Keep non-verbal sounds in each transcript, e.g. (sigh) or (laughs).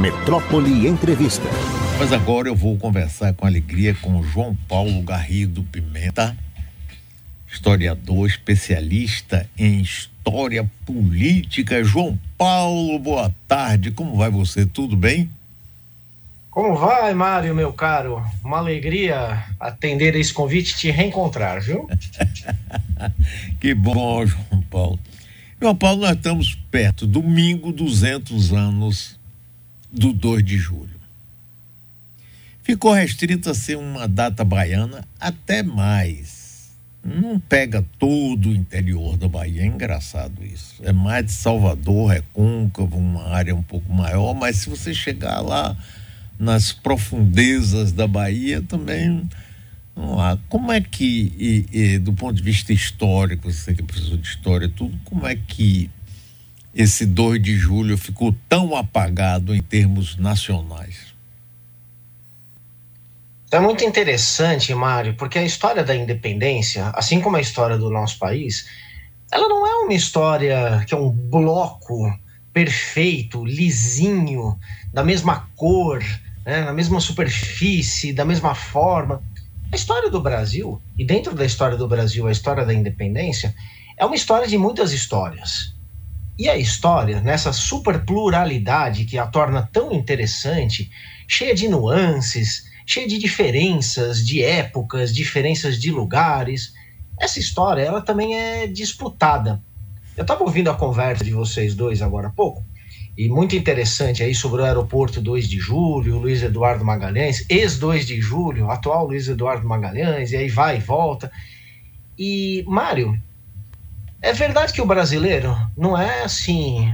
Metrópole Entrevista. Mas agora eu vou conversar com alegria com João Paulo Garrido Pimenta, historiador, especialista em história política. João Paulo, boa tarde. Como vai você? Tudo bem? Como vai, Mário, meu caro? Uma alegria atender esse convite e te reencontrar, viu? (laughs) que bom, João Paulo. João Paulo, nós estamos perto, domingo, 200 anos do 2 de julho. Ficou restrita a ser uma data baiana, até mais. Não pega todo o interior da Bahia, é engraçado isso. É mais de Salvador, é côncavo, uma área um pouco maior, mas se você chegar lá nas profundezas da Bahia também não há. Como é que, e, e, do ponto de vista histórico, você que é professor de história tudo, como é que esse 2 de julho ficou tão apagado em termos nacionais? É muito interessante, Mário, porque a história da independência, assim como a história do nosso país, ela não é uma história que é um bloco perfeito, lisinho, da mesma cor, né, na mesma superfície, da mesma forma. A história do Brasil, e dentro da história do Brasil, a história da independência, é uma história de muitas histórias. E a história, nessa super pluralidade que a torna tão interessante, cheia de nuances, cheia de diferenças de épocas, diferenças de lugares, essa história ela também é disputada. Eu estava ouvindo a conversa de vocês dois agora há pouco, e muito interessante aí sobre o aeroporto 2 de julho, Luiz Eduardo Magalhães, ex-2 de julho, atual Luiz Eduardo Magalhães, e aí vai e volta. E, Mário, é verdade que o brasileiro não é assim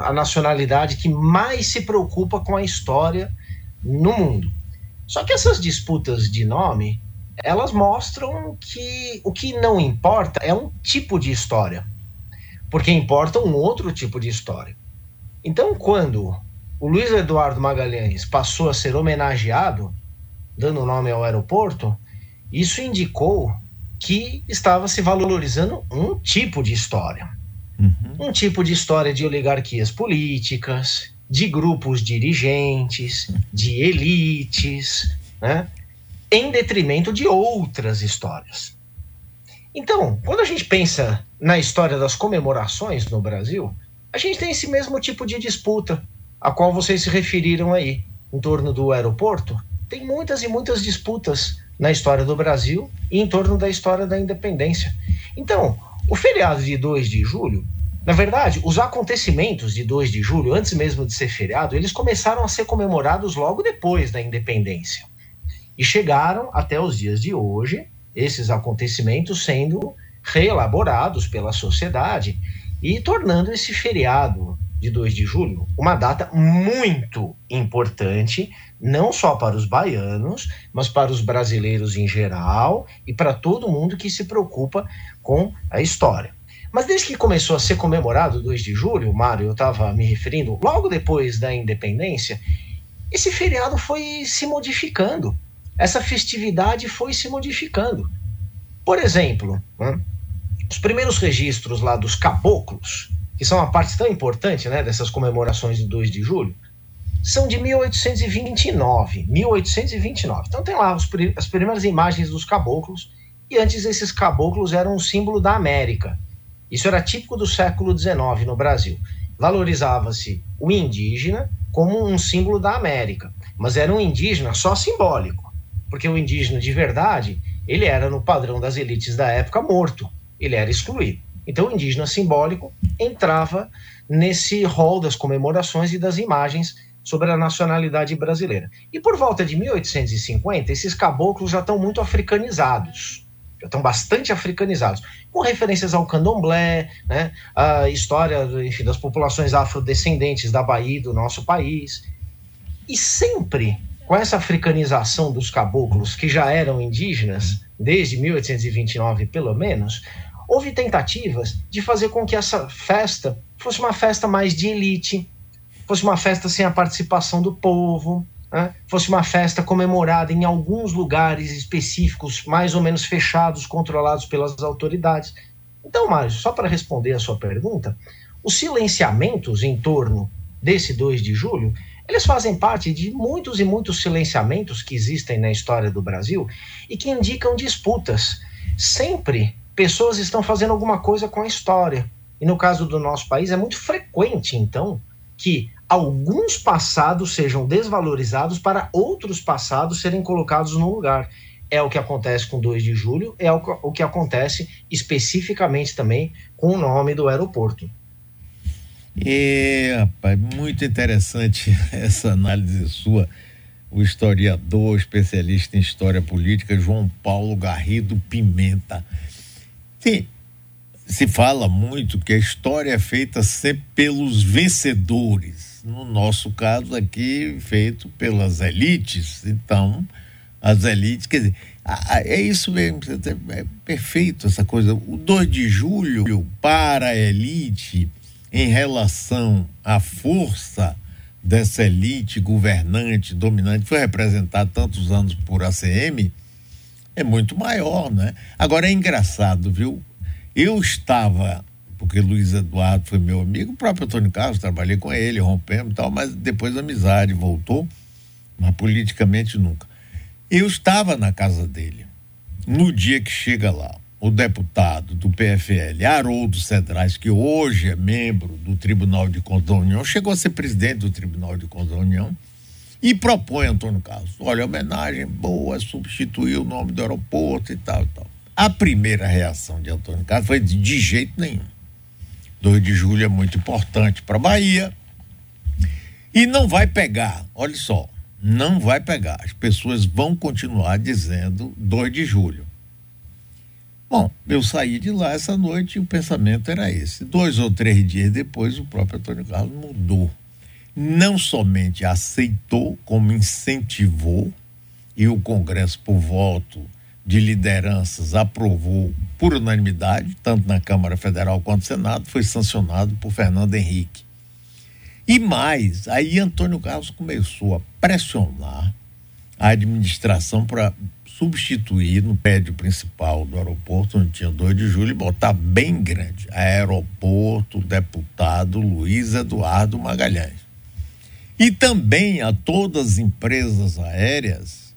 a nacionalidade que mais se preocupa com a história no mundo. Só que essas disputas de nome, elas mostram que o que não importa é um tipo de história, porque importa um outro tipo de história. Então, quando o Luiz Eduardo Magalhães passou a ser homenageado, dando nome ao aeroporto, isso indicou que estava se valorizando um tipo de história. Uhum. Um tipo de história de oligarquias políticas, de grupos dirigentes, de elites, né? em detrimento de outras histórias. Então, quando a gente pensa na história das comemorações no Brasil, a gente tem esse mesmo tipo de disputa a qual vocês se referiram aí, em torno do aeroporto. Tem muitas e muitas disputas na história do Brasil e em torno da história da independência. Então, o feriado de 2 de julho, na verdade, os acontecimentos de 2 de julho, antes mesmo de ser feriado, eles começaram a ser comemorados logo depois da independência. E chegaram até os dias de hoje, esses acontecimentos sendo reelaborados pela sociedade e tornando esse feriado de 2 de julho uma data muito importante, não só para os baianos, mas para os brasileiros em geral e para todo mundo que se preocupa com a história. Mas desde que começou a ser comemorado o 2 de julho, Mário, eu estava me referindo, logo depois da independência, esse feriado foi se modificando. Essa festividade foi se modificando. Por exemplo, né, os primeiros registros lá dos caboclos, que são uma parte tão importante né, dessas comemorações de 2 de julho, são de 1829. 1829. Então tem lá as primeiras imagens dos caboclos, e antes esses caboclos eram um símbolo da América. Isso era típico do século XIX no Brasil. Valorizava-se o indígena como um símbolo da América, mas era um indígena só simbólico, porque o indígena de verdade ele era no padrão das elites da época morto ele era excluído. Então, o indígena simbólico entrava nesse rol das comemorações e das imagens sobre a nacionalidade brasileira. E por volta de 1850, esses caboclos já estão muito africanizados, já estão bastante africanizados, com referências ao candomblé, né, a história enfim, das populações afrodescendentes da Bahia do nosso país. E sempre com essa africanização dos caboclos, que já eram indígenas, desde 1829 pelo menos, houve tentativas de fazer com que essa festa fosse uma festa mais de elite, fosse uma festa sem a participação do povo, né? fosse uma festa comemorada em alguns lugares específicos, mais ou menos fechados, controlados pelas autoridades. Então, Mário, só para responder a sua pergunta, os silenciamentos em torno desse 2 de julho, eles fazem parte de muitos e muitos silenciamentos que existem na história do Brasil e que indicam disputas. Sempre pessoas estão fazendo alguma coisa com a história. E no caso do nosso país é muito frequente, então, que alguns passados sejam desvalorizados para outros passados serem colocados no lugar. É o que acontece com 2 de julho, é o que acontece especificamente também com o nome do aeroporto. E, rapaz, muito interessante (laughs) essa análise sua. O historiador, especialista em história política, João Paulo Garrido Pimenta. Sim, se fala muito que a história é feita sempre pelos vencedores. No nosso caso aqui, feito pelas elites. Então, as elites, quer dizer, é isso mesmo, é perfeito essa coisa. O 2 de julho, para a elite, em relação à força dessa elite governante, dominante, foi representado tantos anos por ACM, é muito maior, né? Agora é engraçado, viu? Eu estava, porque Luiz Eduardo foi meu amigo, o próprio Antônio Carlos, trabalhei com ele, rompemos e tal, mas depois a amizade voltou, mas politicamente nunca. Eu estava na casa dele, no dia que chega lá o deputado do PFL, Haroldo Cedrais, que hoje é membro do Tribunal de Contas da União, chegou a ser presidente do Tribunal de Contas da União e propõe Antônio Carlos, olha, homenagem boa, substituir o nome do aeroporto e tal e tal. A primeira reação de Antônio Carlos foi de, de jeito nenhum. 2 de julho é muito importante para a Bahia e não vai pegar, olha só, não vai pegar. As pessoas vão continuar dizendo 2 de julho. Bom, eu saí de lá essa noite e o pensamento era esse. Dois ou três dias depois, o próprio Antônio Carlos mudou. Não somente aceitou, como incentivou, e o Congresso, por voto de lideranças, aprovou por unanimidade, tanto na Câmara Federal quanto no Senado, foi sancionado por Fernando Henrique. E mais, aí Antônio Carlos começou a pressionar a administração para substituir no prédio principal do aeroporto, onde tinha 2 de julho, e botar bem grande: Aeroporto Deputado Luiz Eduardo Magalhães. E também a todas as empresas aéreas,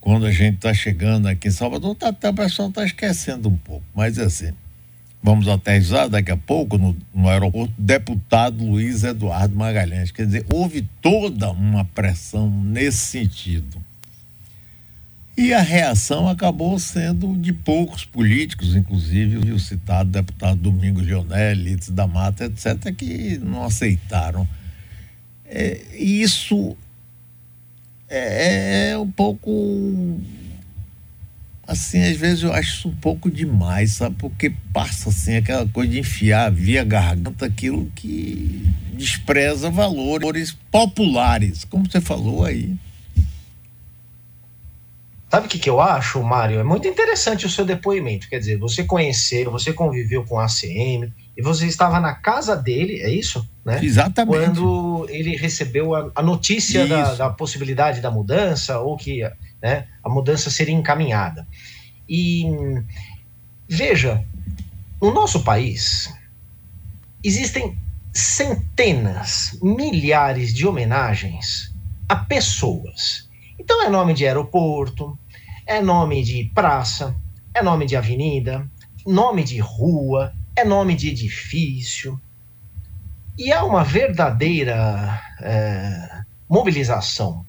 quando a gente está chegando aqui em Salvador, tá, tá, o pessoal está esquecendo um pouco, mas é assim. Vamos aterrissar daqui a pouco no, no aeroporto deputado Luiz Eduardo Magalhães. Quer dizer, houve toda uma pressão nesse sentido. E a reação acabou sendo de poucos políticos, inclusive o citado deputado Domingos Leonel, Lites da Mata, etc., que não aceitaram. É, isso é, é um pouco assim, às vezes eu acho isso um pouco demais, sabe? Porque passa assim aquela coisa de enfiar via garganta aquilo que despreza valores populares, como você falou aí. Sabe o que, que eu acho, Mário? É muito interessante o seu depoimento. Quer dizer, você conheceu, você conviveu com a ACM e você estava na casa dele, é isso? Né? Exatamente. Quando ele recebeu a, a notícia da, da, possibilidade da mudança ou que né, a mudança seria encaminhada. E veja, no nosso país existem centenas, milhares de homenagens a pessoas então é nome de aeroporto, é nome de praça, é nome de avenida, nome de rua, é nome de edifício. E há uma verdadeira é, mobilização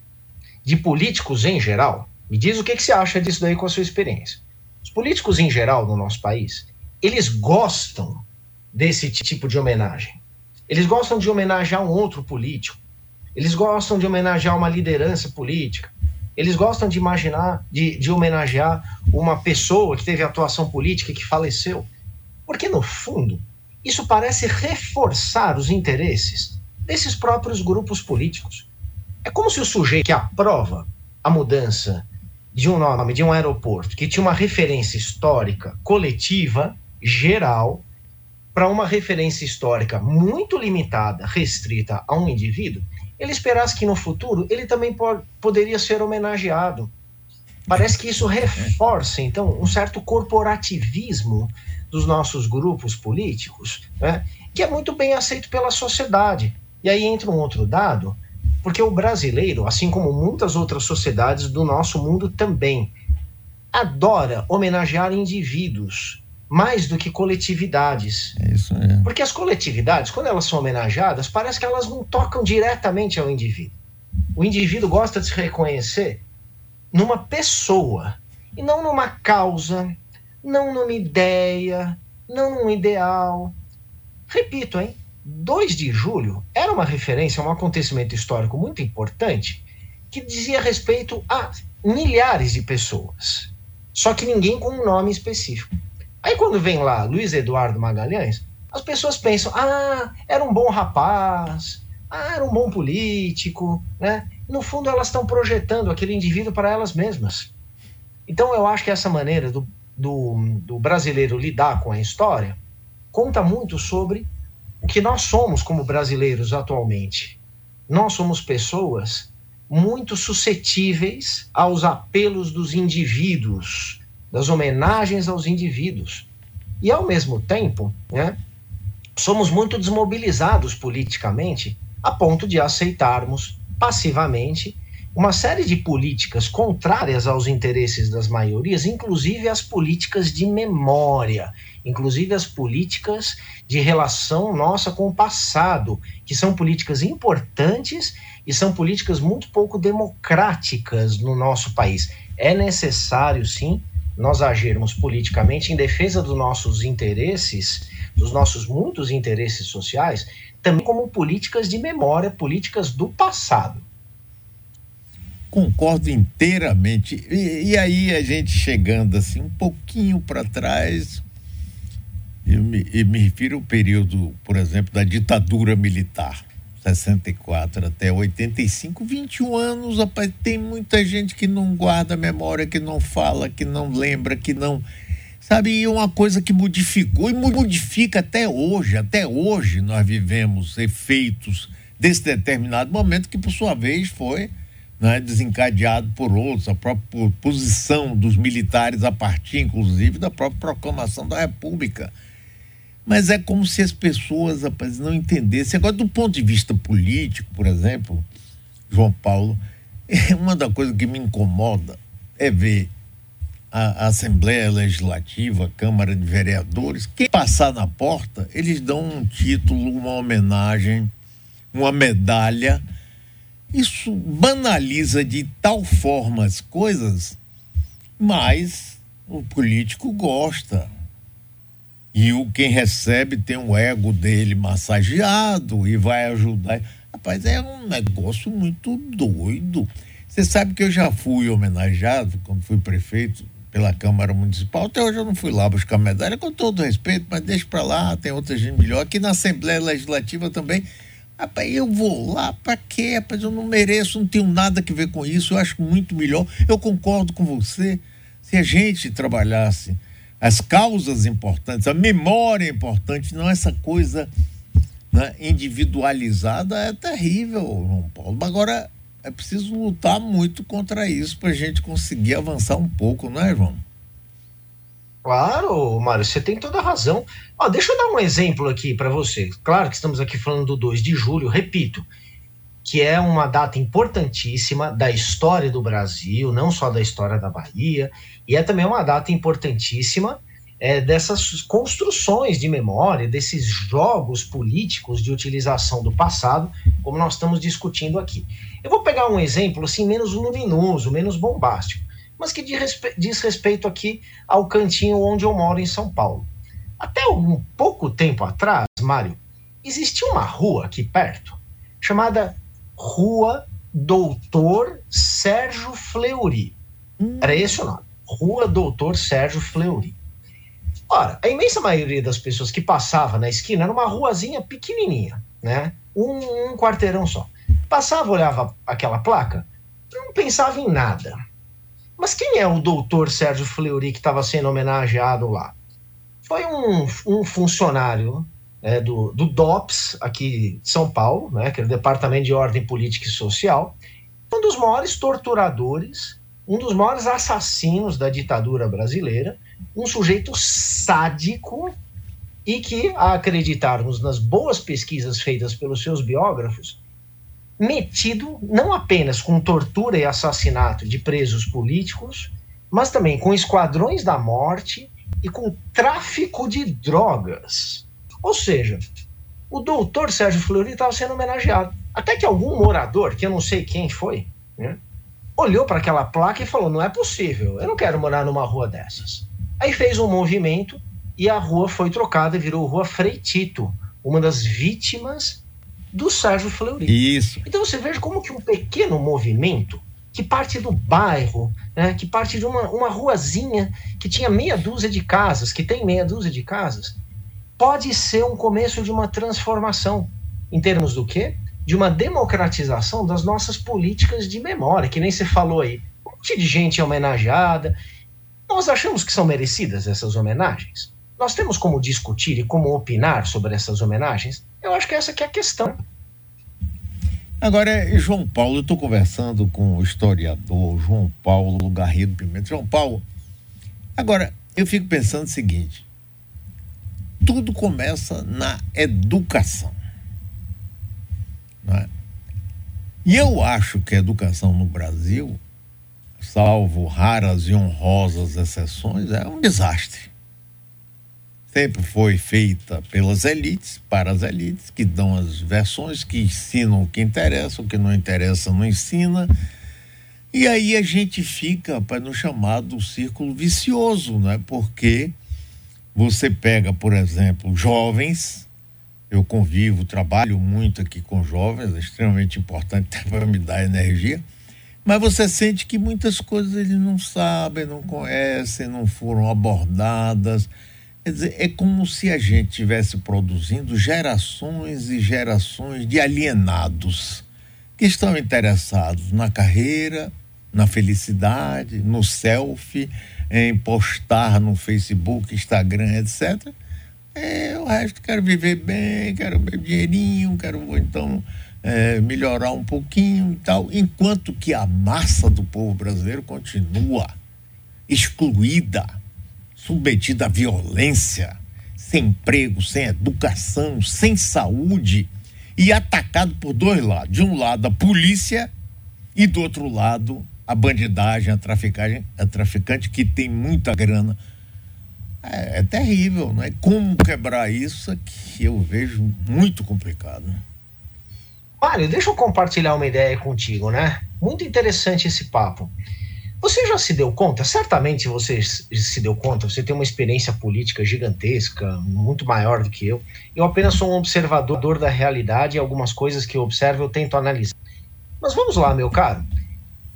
de políticos em geral. Me diz o que, que você acha disso daí com a sua experiência. Os políticos em geral no nosso país, eles gostam desse tipo de homenagem. Eles gostam de homenagear um outro político. Eles gostam de homenagear uma liderança política. Eles gostam de imaginar, de, de homenagear uma pessoa que teve atuação política e que faleceu. Porque, no fundo, isso parece reforçar os interesses desses próprios grupos políticos. É como se o sujeito que aprova a mudança de um nome, de um aeroporto, que tinha uma referência histórica coletiva, geral, para uma referência histórica muito limitada, restrita a um indivíduo, ele esperasse que no futuro ele também poderia ser homenageado. Parece que isso reforça, então, um certo corporativismo dos nossos grupos políticos, né, que é muito bem aceito pela sociedade. E aí entra um outro dado, Porque o brasileiro, assim como muitas outras sociedades do nosso mundo também, adora homenagear indivíduos mais do que coletividades. É isso mesmo. Porque as coletividades, quando elas são homenageadas, parece que elas não tocam diretamente ao indivíduo. O indivíduo gosta de se reconhecer numa pessoa e não numa causa, não numa ideia, não num ideal. Repito, hein? 2 de julho era uma referência a um acontecimento histórico muito importante que dizia respeito a milhares de pessoas. Só que ninguém com um nome específico. Aí quando vem lá Luiz Eduardo Magalhães, as pessoas pensam: ah, era um bom rapaz, ah, era um bom político, né? No fundo, elas estão projetando aquele indivíduo para elas mesmas. Então, eu acho que essa maneira do, do, do brasileiro lidar com a história conta muito sobre o que nós somos como brasileiros atualmente. Nós somos pessoas muito suscetíveis aos apelos dos indivíduos, das homenagens aos indivíduos. E, ao mesmo tempo, né, somos muito desmobilizados politicamente a ponto de aceitarmos passivamente uma série de políticas contrárias aos interesses das maiorias, inclusive as políticas de memória, inclusive as políticas de relação nossa com o passado, que são políticas importantes e são políticas muito pouco democráticas no nosso país. É necessário, sim, nós agirmos politicamente em defesa dos nossos interesses, dos nossos muitos interesses sociais, também como políticas de memória, políticas do passado concordo inteiramente. E, e, aí a gente chegando assim um pouquinho para trás, eu me, eu me refiro ao período, por exemplo, da ditadura militar, 64 até 85, 21 anos, rapaz, tem muita gente que não guarda memória, que não fala, que não lembra, que não. Sabe, e uma coisa que modificou e modifica até hoje, até hoje nós vivemos efeitos desse determinado momento que, por sua vez, foi né, desencadeado por outros, a própria posição dos militares a partir, inclusive, da própria proclamação da República. Mas é como se as pessoas, rapaz, não entendessem. Agora, do ponto de vista político, por exemplo, João Paulo, (laughs) uma das coisas que me incomoda é ver a Assembleia Legislativa, a Câmara de Vereadores, quem passar na porta, eles dão um título, uma homenagem, uma medalha isso banaliza de tal forma as coisas, mas o político gosta. E o quem recebe tem o ego dele massageado e vai ajudar. Rapaz, é um negócio muito doido. Você sabe que eu já fui homenageado quando fui prefeito pela Câmara Municipal. Até hoje eu não fui lá buscar medalha, com todo respeito, mas deixa para lá, tem outra gente melhor. Aqui na Assembleia Legislativa também Rapaz, eu vou lá para quê? Rapaz, eu não mereço, não tenho nada que ver com isso. Eu acho muito melhor. Eu concordo com você. Se a gente trabalhasse as causas importantes, a memória importante, não essa coisa né, individualizada, é terrível, João Paulo. Agora, é preciso lutar muito contra isso para a gente conseguir avançar um pouco, não é, João? Claro, Mário, você tem toda a razão. Ó, deixa eu dar um exemplo aqui para você. Claro que estamos aqui falando do 2 de julho, repito, que é uma data importantíssima da história do Brasil, não só da história da Bahia, e é também uma data importantíssima é, dessas construções de memória, desses jogos políticos de utilização do passado, como nós estamos discutindo aqui. Eu vou pegar um exemplo assim menos luminoso, menos bombástico mas que diz respeito aqui ao cantinho onde eu moro em São Paulo. Até um pouco tempo atrás, Mário, existia uma rua aqui perto chamada Rua Doutor Sérgio Fleury. Hum. Era esse o nome. Rua Doutor Sérgio Fleury. Ora, a imensa maioria das pessoas que passava na esquina era uma ruazinha pequenininha, né? Um, um quarteirão só. Passava, olhava aquela placa, não pensava em nada. Mas quem é o doutor Sérgio Fleury que estava sendo homenageado lá? Foi um, um funcionário é, do, do DOPS, aqui de São Paulo, né, que é o Departamento de Ordem Política e Social, um dos maiores torturadores, um dos maiores assassinos da ditadura brasileira, um sujeito sádico e que, a acreditarmos nas boas pesquisas feitas pelos seus biógrafos, metido não apenas com tortura e assassinato de presos políticos, mas também com esquadrões da morte e com tráfico de drogas. Ou seja, o doutor Sérgio Fleury estava sendo homenageado. Até que algum morador, que eu não sei quem foi, né, olhou para aquela placa e falou: não é possível, eu não quero morar numa rua dessas. Aí fez um movimento e a rua foi trocada e virou Rua Freitito, uma das vítimas do Sérgio Fleury. Isso. Então você veja como que um pequeno movimento que parte do bairro, né, que parte de uma, uma ruazinha que tinha meia dúzia de casas, que tem meia dúzia de casas, pode ser um começo de uma transformação. Em termos do quê? De uma democratização das nossas políticas de memória, que nem você falou aí. Um monte de gente homenageada. Nós achamos que são merecidas essas homenagens? Nós temos como discutir e como opinar sobre essas homenagens? Eu acho que essa que é a questão. Agora, João Paulo, eu estou conversando com o historiador João Paulo Garrido Pimenta. João Paulo, agora, eu fico pensando o seguinte: tudo começa na educação. É? E eu acho que a educação no Brasil, salvo raras e honrosas exceções, é um desastre sempre foi feita pelas elites, para as elites, que dão as versões, que ensinam o que interessa, o que não interessa não ensina. E aí a gente fica para no chamado círculo vicioso, né? Porque você pega, por exemplo, jovens, eu convivo, trabalho muito aqui com jovens, é extremamente importante (laughs) para me dar energia, mas você sente que muitas coisas eles não sabem, não conhecem, não foram abordadas Quer dizer, é como se a gente estivesse produzindo gerações e gerações de alienados que estão interessados na carreira, na felicidade, no selfie, em postar no Facebook, Instagram, etc. É, o resto quero viver bem, quero ver dinheirinho, quero então é, melhorar um pouquinho e tal, enquanto que a massa do povo brasileiro continua excluída submetido à violência, sem emprego, sem educação, sem saúde e atacado por dois lados. De um lado, a polícia e do outro lado, a bandidagem, a traficagem, a traficante que tem muita grana. É, é terrível, não é? Como quebrar isso que eu vejo muito complicado. Mário, deixa eu compartilhar uma ideia contigo, né? Muito interessante esse papo. Você já se deu conta? Certamente você se deu conta, você tem uma experiência política gigantesca, muito maior do que eu. Eu apenas sou um observador da realidade e algumas coisas que eu observo eu tento analisar. Mas vamos lá, meu caro.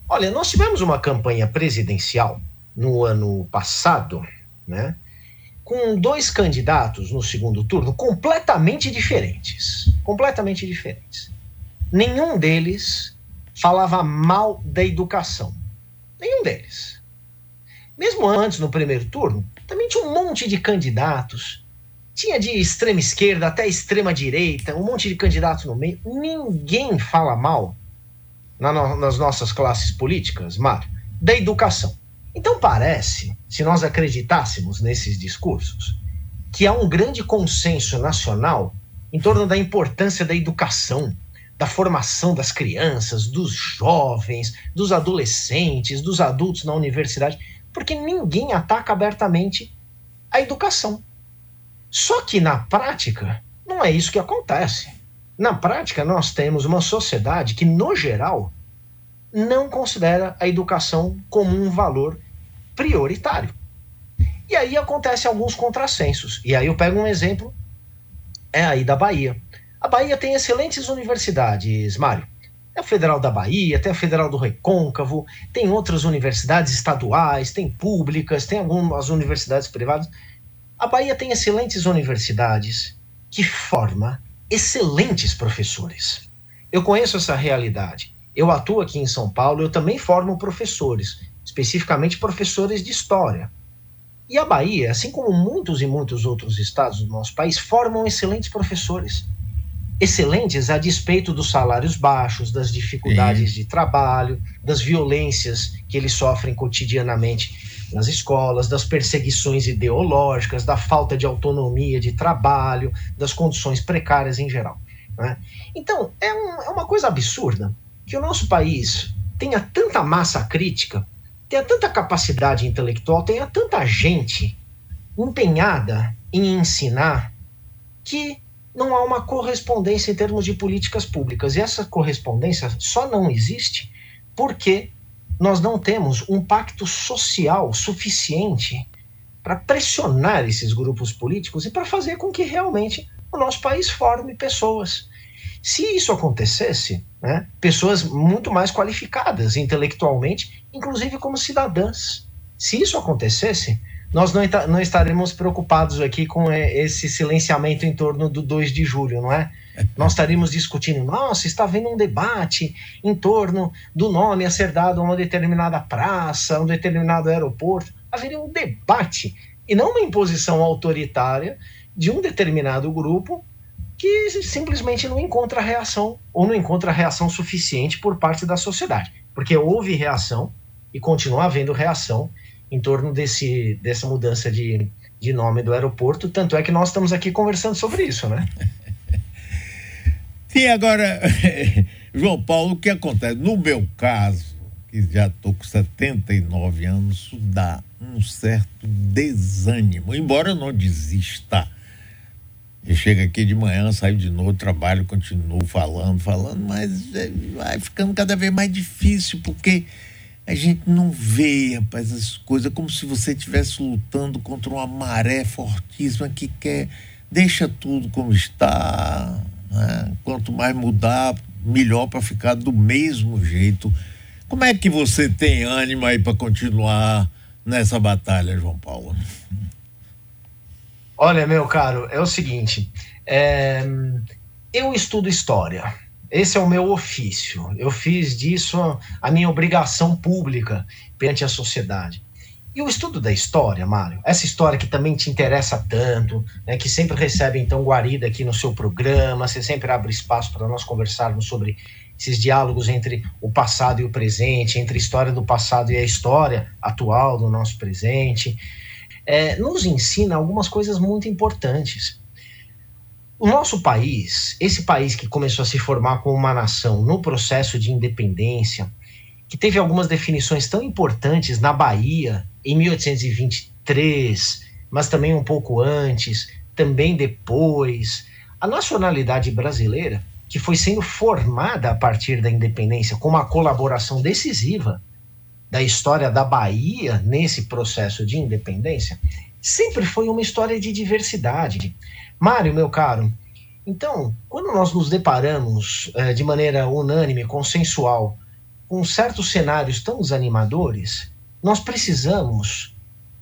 Olha, nós tivemos uma campanha presidencial no ano passado, né? Com dois candidatos no segundo turno completamente diferentes. Completamente diferentes. Nenhum deles falava mal da educação Nenhum deles. Mesmo antes, no primeiro turno, também tinha um monte de candidatos. Tinha de extrema esquerda até extrema direita, um monte de candidatos no meio. Ninguém fala mal na no, nas nossas classes políticas, Mário, da educação. Então parece, se nós acreditássemos nesses discursos, que há um grande consenso nacional em torno da importância da educação, da formação das crianças, dos jovens, dos adolescentes, dos adultos na universidade, porque ninguém ataca abertamente a educação. Só que na prática, não é isso que acontece. Na prática, nós temos uma sociedade que, no geral, não considera a educação como um valor prioritário. E aí acontecem alguns contrassensos. E aí eu pego um exemplo, é aí da Bahia. A Bahia tem excelentes universidades, Mário. Tem a Federal da Bahia, tem a Federal do Recôncavo, tem outras universidades estaduais, tem públicas, tem algumas universidades privadas. A Bahia tem excelentes universidades que forma excelentes professores. Eu conheço essa realidade. Eu atuo aqui em São Paulo, eu também formo professores, especificamente professores de história. E a Bahia, assim como muitos e muitos outros estados do nosso país, formam excelentes professores excelentes a despeito dos salários baixos, das dificuldades Sim. de trabalho, das violências que eles sofrem cotidianamente nas escolas, das perseguições ideológicas, da falta de autonomia de trabalho, das condições precárias em geral. Né? Então, é, um, é uma coisa absurda que o nosso país tenha tanta massa crítica, tenha tanta capacidade intelectual, tenha tanta gente empenhada em ensinar que não há uma correspondência em termos de políticas públicas. E essa correspondência só não existe porque nós não temos um pacto social suficiente para pressionar esses grupos políticos e para fazer com que realmente o nosso país forme pessoas. Se isso acontecesse, né, pessoas muito mais qualificadas intelectualmente, inclusive como cidadãs. Se isso acontecesse, nós não, não estaremos preocupados aqui com é, esse silenciamento em torno do 2 de julho, não é? Nós estaríamos discutindo, nossa, está havendo um debate em torno do nome a ser dado a uma determinada praça, a um determinado aeroporto. Haveria um debate e não uma imposição autoritária de um determinado grupo que simplesmente não encontra reação ou não encontra reação suficiente por parte da sociedade. Porque houve reação e continua havendo reação em torno desse, dessa mudança de, de nome do aeroporto. Tanto é que nós estamos aqui conversando sobre isso, né? (laughs) Sim, agora, (laughs) João Paulo, o que acontece? No meu caso, que já estou com 79 anos, isso dá um certo desânimo, embora eu não desista. Eu chego aqui de manhã, saio de novo, trabalho, continuo falando, falando, mas é, vai ficando cada vez mais difícil, porque a gente não vê, rapaz, as coisas como se você estivesse lutando contra uma maré fortíssima que quer. Deixa tudo como está. Né? Quanto mais mudar, melhor para ficar do mesmo jeito. Como é que você tem ânimo aí para continuar nessa batalha, João Paulo? Olha, meu caro, é o seguinte: é, eu estudo história esse é o meu ofício. Eu fiz disso a minha obrigação pública perante a sociedade. E o estudo da história, Mário, essa história que também te interessa tanto, né, que sempre recebe então guarida aqui no seu programa, você sempre abre espaço para nós conversarmos sobre esses diálogos entre o passado e o presente, entre a história do passado e a história atual do nosso presente, é, nos ensina algumas coisas muito importantes. O nosso país, esse país que começou a se formar como uma nação no processo de independência, que teve algumas definições tão importantes na Bahia em 1823, mas também um pouco antes, também depois, a nacionalidade brasileira, que foi sendo formada a partir da independência com uma colaboração decisiva da história da Bahia nesse processo de independência, sempre foi uma história de diversidade. Mário, meu caro, então, quando nós nos deparamos eh, de maneira unânime, consensual, com certos cenários tão desanimadores, nós precisamos,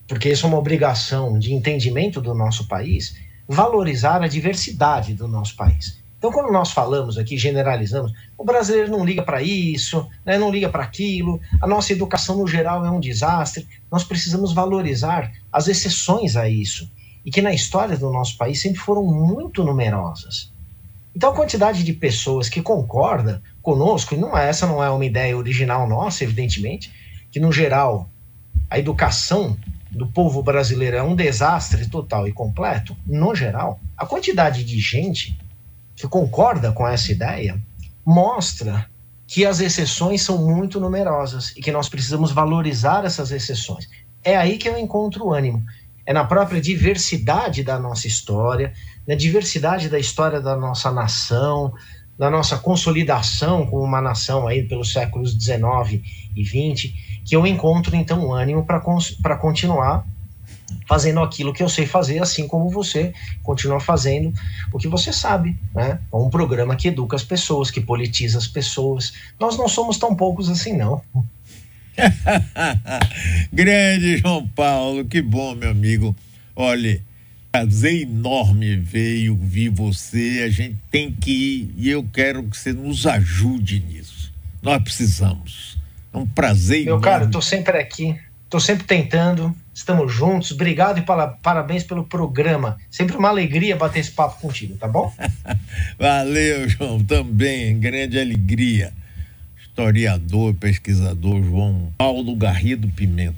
porque isso é uma obrigação de entendimento do nosso país, valorizar a diversidade do nosso país. Então, quando nós falamos aqui, generalizamos, o brasileiro não liga para isso, né, não liga para aquilo, a nossa educação no geral é um desastre, nós precisamos valorizar as exceções a isso e que na história do nosso país sempre foram muito numerosas. Então a quantidade de pessoas que concorda conosco, e não é, essa não é uma ideia original nossa, evidentemente, que no geral a educação do povo brasileiro é um desastre total e completo, no geral, a quantidade de gente que concorda com essa ideia mostra que as exceções são muito numerosas e que nós precisamos valorizar essas exceções. É aí que eu encontro o ânimo é na própria diversidade da nossa história, na diversidade da história da nossa nação, da nossa consolidação como uma nação aí pelos séculos 19 e 20, que eu encontro então um ânimo para continuar fazendo aquilo que eu sei fazer, assim como você continua fazendo o que você sabe, né? É um programa que educa as pessoas, que politiza as pessoas. Nós não somos tão poucos assim, não. (laughs) Grande João Paulo, que bom, meu amigo. Olha, prazer enorme veio ouvir você. A gente tem que ir e eu quero que você nos ajude nisso. Nós precisamos. É um prazer meu enorme. Meu caro, estou sempre aqui, estou sempre tentando. Estamos juntos. Obrigado e parabéns pelo programa. Sempre uma alegria bater esse papo contigo, tá bom? (laughs) Valeu, João. Também, grande alegria historiador, pesquisador João Paulo Garrido Pimenta.